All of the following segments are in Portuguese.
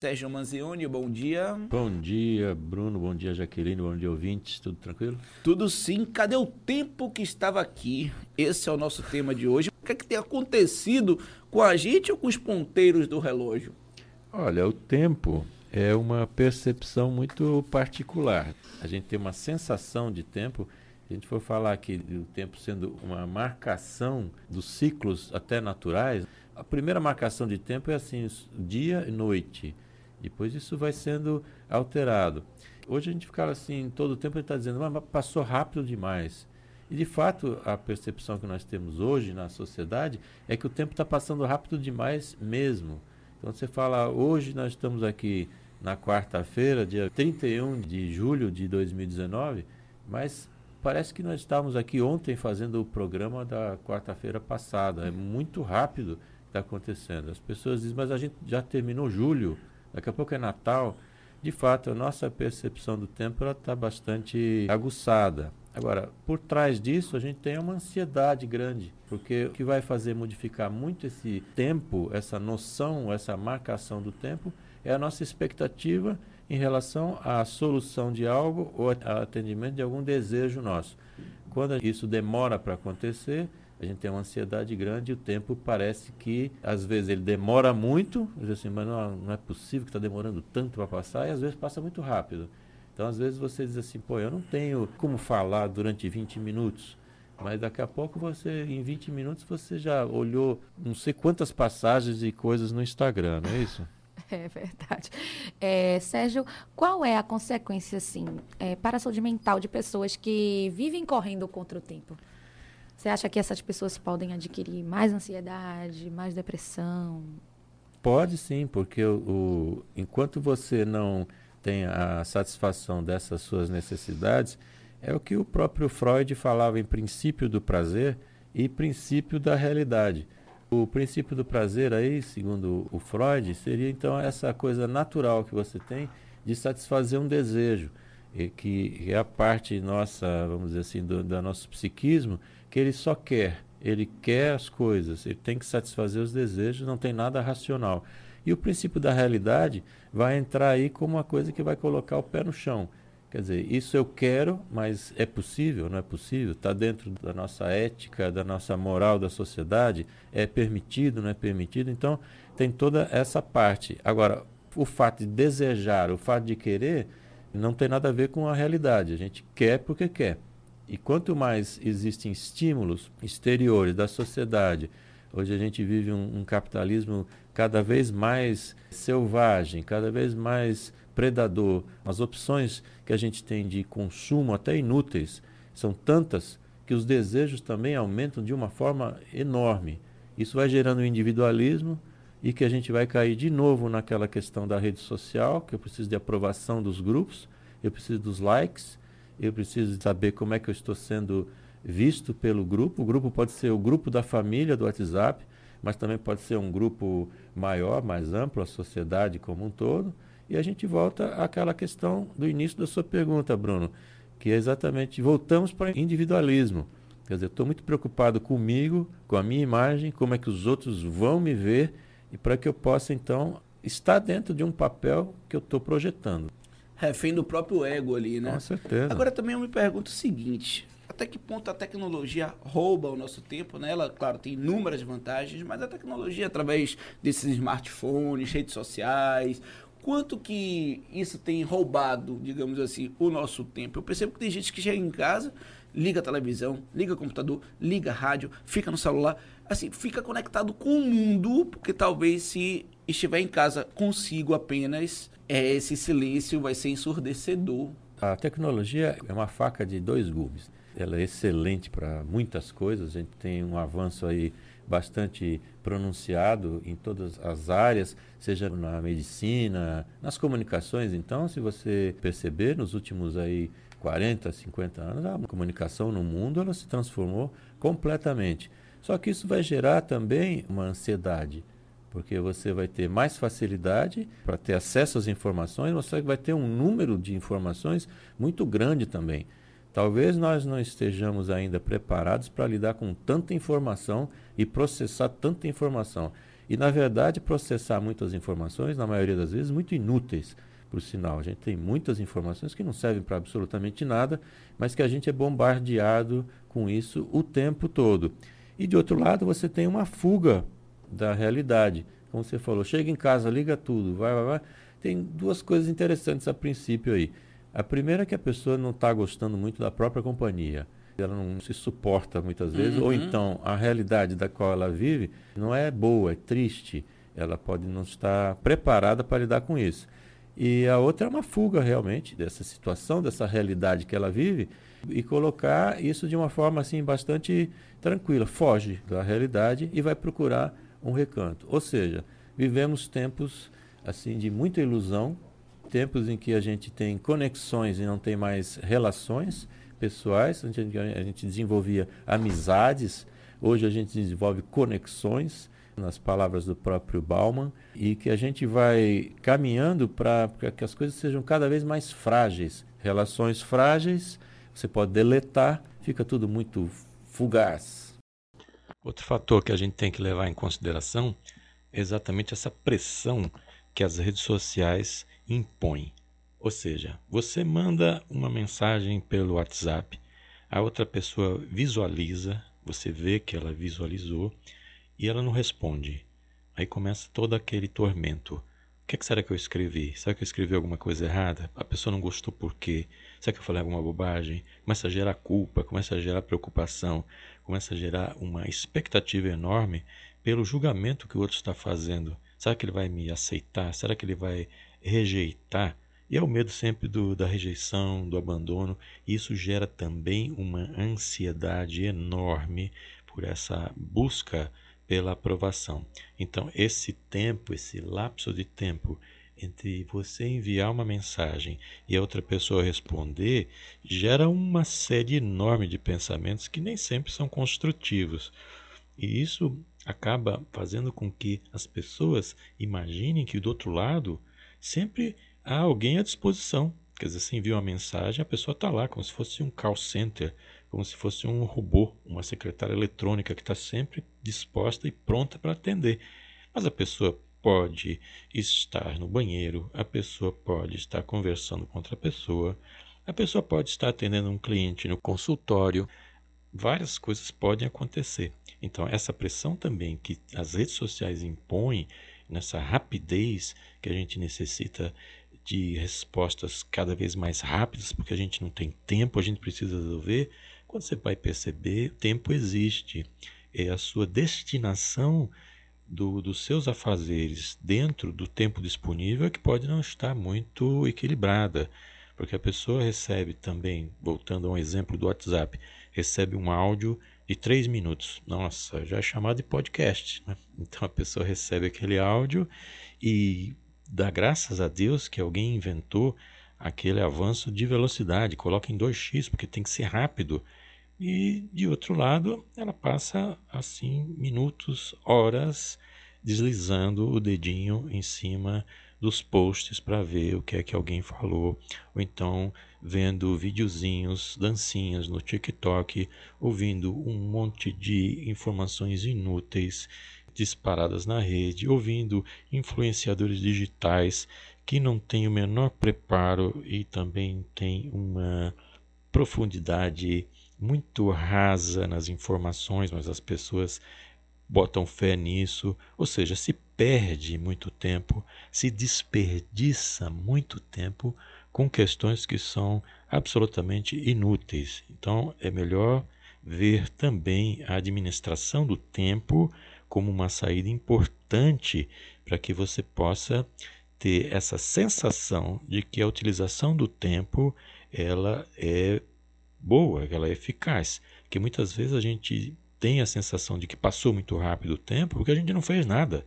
Sérgio Manzioni, bom dia. Bom dia, Bruno. Bom dia, Jaqueline. Bom dia, ouvintes. Tudo tranquilo? Tudo sim. Cadê o tempo que estava aqui? Esse é o nosso tema de hoje. O que, é que tem acontecido com a gente ou com os ponteiros do relógio? Olha, o tempo é uma percepção muito particular. A gente tem uma sensação de tempo. A gente for falar aqui do tempo sendo uma marcação dos ciclos até naturais, a primeira marcação de tempo é assim, dia e noite. Depois isso vai sendo alterado. Hoje a gente fica assim, todo o tempo ele está dizendo, mas passou rápido demais. E de fato, a percepção que nós temos hoje na sociedade é que o tempo está passando rápido demais mesmo. Então você fala, hoje nós estamos aqui na quarta-feira, dia 31 de julho de 2019, mas parece que nós estávamos aqui ontem fazendo o programa da quarta-feira passada. É muito rápido que está acontecendo. As pessoas dizem, mas a gente já terminou julho daqui a pouco é Natal. De fato, a nossa percepção do tempo está bastante aguçada. Agora, por trás disso, a gente tem uma ansiedade grande, porque o que vai fazer modificar muito esse tempo, essa noção, essa marcação do tempo, é a nossa expectativa em relação à solução de algo ou atendimento de algum desejo nosso. Quando isso demora para acontecer, a gente tem uma ansiedade grande e o tempo parece que, às vezes, ele demora muito, assim, mas não, não é possível que está demorando tanto para passar, e às vezes passa muito rápido. Então, às vezes, você diz assim, pô, eu não tenho como falar durante 20 minutos, mas daqui a pouco você, em 20 minutos, você já olhou não sei quantas passagens e coisas no Instagram, não é isso? É verdade. É, Sérgio, qual é a consequência, assim, é, para a saúde mental de pessoas que vivem correndo contra o tempo? Você acha que essas pessoas podem adquirir mais ansiedade, mais depressão? Pode sim, porque o, o, enquanto você não tem a satisfação dessas suas necessidades, é o que o próprio Freud falava em princípio do prazer e princípio da realidade. O princípio do prazer aí, segundo o Freud, seria então essa coisa natural que você tem de satisfazer um desejo, e que é a parte nossa, vamos dizer assim, do, do nosso psiquismo, ele só quer, ele quer as coisas, ele tem que satisfazer os desejos, não tem nada racional. E o princípio da realidade vai entrar aí como uma coisa que vai colocar o pé no chão. Quer dizer, isso eu quero, mas é possível, não é possível? Está dentro da nossa ética, da nossa moral da sociedade? É permitido, não é permitido? Então, tem toda essa parte. Agora, o fato de desejar, o fato de querer, não tem nada a ver com a realidade. A gente quer porque quer. E quanto mais existem estímulos exteriores da sociedade, hoje a gente vive um, um capitalismo cada vez mais selvagem, cada vez mais predador. As opções que a gente tem de consumo, até inúteis, são tantas que os desejos também aumentam de uma forma enorme. Isso vai gerando individualismo e que a gente vai cair de novo naquela questão da rede social, que eu preciso de aprovação dos grupos, eu preciso dos likes, eu preciso saber como é que eu estou sendo visto pelo grupo. O grupo pode ser o grupo da família do WhatsApp, mas também pode ser um grupo maior, mais amplo, a sociedade como um todo. E a gente volta àquela questão do início da sua pergunta, Bruno, que é exatamente voltamos para o individualismo. Quer dizer, estou muito preocupado comigo, com a minha imagem, como é que os outros vão me ver e para que eu possa então estar dentro de um papel que eu estou projetando refém do próprio ego ali, né? Com certeza. Agora também eu me pergunto o seguinte: até que ponto a tecnologia rouba o nosso tempo, né? Ela, claro, tem inúmeras vantagens, mas a tecnologia, através desses smartphones, redes sociais, quanto que isso tem roubado, digamos assim, o nosso tempo? Eu percebo que tem gente que chega em casa, liga a televisão, liga o computador, liga a rádio, fica no celular, assim, fica conectado com o mundo, porque talvez se estiver em casa consigo apenas, é, esse silêncio vai ser ensurdecedor. A tecnologia é uma faca de dois gumes. Ela é excelente para muitas coisas. A gente tem um avanço aí bastante pronunciado em todas as áreas, seja na medicina, nas comunicações. Então, se você perceber, nos últimos aí 40, 50 anos, a comunicação no mundo ela se transformou completamente. Só que isso vai gerar também uma ansiedade porque você vai ter mais facilidade para ter acesso às informações, você vai ter um número de informações muito grande também. Talvez nós não estejamos ainda preparados para lidar com tanta informação e processar tanta informação. E, na verdade, processar muitas informações, na maioria das vezes, muito inúteis, por sinal. A gente tem muitas informações que não servem para absolutamente nada, mas que a gente é bombardeado com isso o tempo todo. E, de outro lado, você tem uma fuga da realidade. Como você falou, chega em casa, liga tudo, vai, vai, vai. Tem duas coisas interessantes a princípio aí. A primeira é que a pessoa não está gostando muito da própria companhia. Ela não se suporta muitas vezes, uhum. ou então a realidade da qual ela vive não é boa, é triste. Ela pode não estar preparada para lidar com isso. E a outra é uma fuga realmente dessa situação, dessa realidade que ela vive e colocar isso de uma forma assim bastante tranquila. Foge da realidade e vai procurar um recanto. Ou seja, vivemos tempos assim de muita ilusão, tempos em que a gente tem conexões e não tem mais relações pessoais, a gente, a gente desenvolvia amizades, hoje a gente desenvolve conexões, nas palavras do próprio Bauman, e que a gente vai caminhando para que as coisas sejam cada vez mais frágeis. Relações frágeis, você pode deletar, fica tudo muito fugaz. Outro fator que a gente tem que levar em consideração é exatamente essa pressão que as redes sociais impõem. Ou seja, você manda uma mensagem pelo WhatsApp, a outra pessoa visualiza, você vê que ela visualizou e ela não responde. Aí começa todo aquele tormento. O que, é que será que eu escrevi? Será que eu escrevi alguma coisa errada? A pessoa não gostou por quê? Será que eu falei alguma bobagem? Começa a gerar culpa, começa a gerar preocupação, começa a gerar uma expectativa enorme pelo julgamento que o outro está fazendo. Será que ele vai me aceitar? Será que ele vai rejeitar? E é o medo sempre do, da rejeição, do abandono. Isso gera também uma ansiedade enorme por essa busca pela aprovação. Então, esse tempo, esse lapso de tempo entre você enviar uma mensagem e a outra pessoa responder, gera uma série enorme de pensamentos que nem sempre são construtivos. E isso acaba fazendo com que as pessoas imaginem que do outro lado sempre há alguém à disposição. Quer dizer, você envia uma mensagem, a pessoa está lá, como se fosse um call center, como se fosse um robô, uma secretária eletrônica que está sempre disposta e pronta para atender. Mas a pessoa pode estar no banheiro, a pessoa pode estar conversando com outra pessoa, a pessoa pode estar atendendo um cliente no consultório. Várias coisas podem acontecer. Então, essa pressão também que as redes sociais impõem, nessa rapidez que a gente necessita de respostas cada vez mais rápidas, porque a gente não tem tempo, a gente precisa resolver. Quando você vai perceber, tempo existe. É a sua destinação do, dos seus afazeres dentro do tempo disponível que pode não estar muito equilibrada, porque a pessoa recebe também, voltando a um exemplo do WhatsApp, recebe um áudio de três minutos. Nossa, já é chamado de podcast. Né? Então a pessoa recebe aquele áudio e dá graças a Deus que alguém inventou aquele avanço de velocidade, coloca em 2x, porque tem que ser rápido. E de outro lado, ela passa assim minutos, horas deslizando o dedinho em cima dos posts para ver o que é que alguém falou, ou então vendo videozinhos, dancinhas no TikTok, ouvindo um monte de informações inúteis disparadas na rede, ouvindo influenciadores digitais que não têm o menor preparo e também têm uma profundidade muito rasa nas informações, mas as pessoas botam fé nisso, ou seja, se perde muito tempo, se desperdiça muito tempo com questões que são absolutamente inúteis. Então é melhor ver também a administração do tempo como uma saída importante para que você possa ter essa sensação de que a utilização do tempo ela é boa, ela é eficaz. Que muitas vezes a gente tem a sensação de que passou muito rápido o tempo porque a gente não fez nada,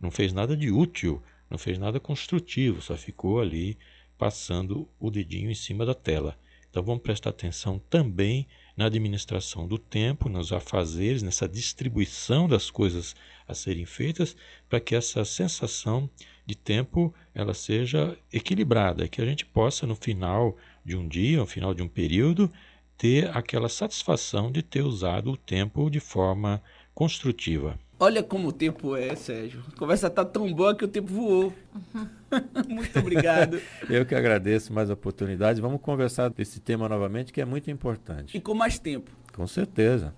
não fez nada de útil, não fez nada construtivo, só ficou ali passando o dedinho em cima da tela. Então vamos prestar atenção também na administração do tempo, nos afazeres, nessa distribuição das coisas a serem feitas, para que essa sensação de tempo ela seja equilibrada, que a gente possa no final de um dia, no final de um período, ter aquela satisfação de ter usado o tempo de forma construtiva. Olha como o tempo é, Sérgio. A conversa tá tão boa que o tempo voou. muito obrigado. Eu que agradeço mais a oportunidade. Vamos conversar desse tema novamente, que é muito importante. E com mais tempo. Com certeza.